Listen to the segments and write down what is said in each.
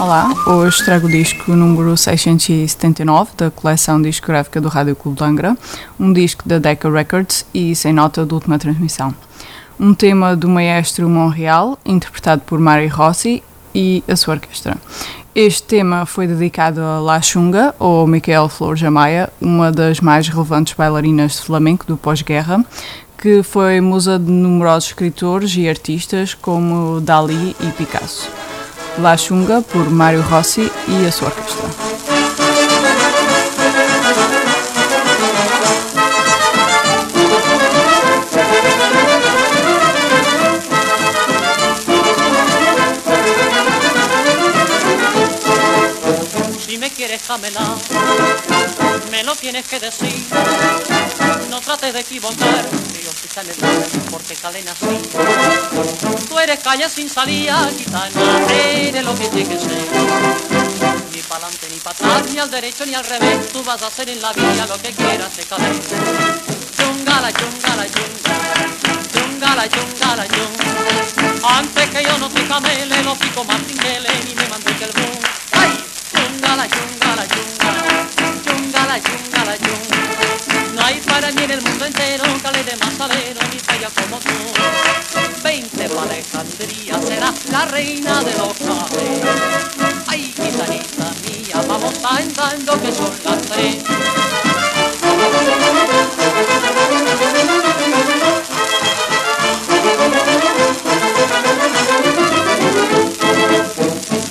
Olá, hoje trago o disco número 679 da coleção discográfica do Rádio Clube de Angra, um disco da Decca Records e sem nota de última transmissão. Um tema do maestro Monreal, interpretado por Mari Rossi e a sua orquestra. Este tema foi dedicado a La Xunga, ou Michael Flor Jamaia, uma das mais relevantes bailarinas de flamenco do pós-guerra, que foi musa de numerosos escritores e artistas como Dali e Picasso. La Xunga, por Mário Rossi e a sua orquestra. Camelar, me lo tienes que decir. No trates de equivocar, yo soy camelar, porque calen así. Tú eres calle sin salida, gitana, eres lo que ser. Ni para adelante ni para atrás, ni al derecho ni al revés, tú vas a hacer en la vida lo que quieras de caber. Chungala, chungala, chungala, chungala, chungala, chungala. Antes que yo no te camele, lo pico más trinquele, ni la reina de los cafés. Ay, gitanita mía, vamos andando que son las tres.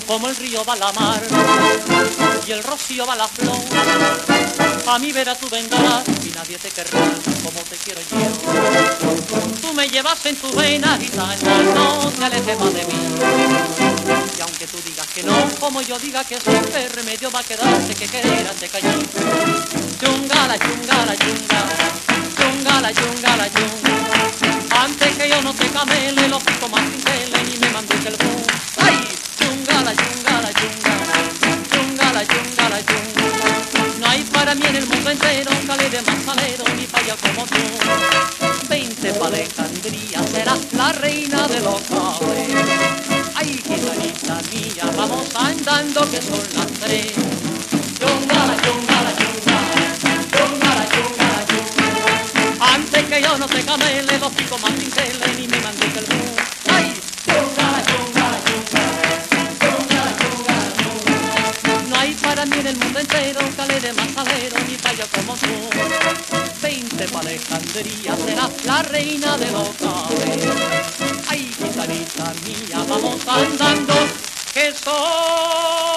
Como el río va a la mar y el rocío va a la flor. A mí verás tú vendrás y nadie te querrá como te quiero yo. Tú me llevas en tu vena gitana, no te alejes más de mí. Y aunque tú digas que no, como yo diga que sí, qué remedio va a quedarte que querer te callí. Chungala, chungala, chungala, chungala, chungala, chungala. Antes que yo no te camele, los pico más tintele ni me mandes el boom. Entero un calé de salero ni falla como tú. Veinte para Alejandría serás la reina de los cables. Ay, gitanita mía, vamos andando que son las tres. Chungala, chungala, chungala, chungala, chungala, chungala. Antes que yo no te camele, los picos más pinceles ni me mandes el boom. Para en el mundo entero calé de más salero ni falla como tú. Veinte para Alejandría serás la reina de los cables. Ay, gitanita mía, vamos andando que son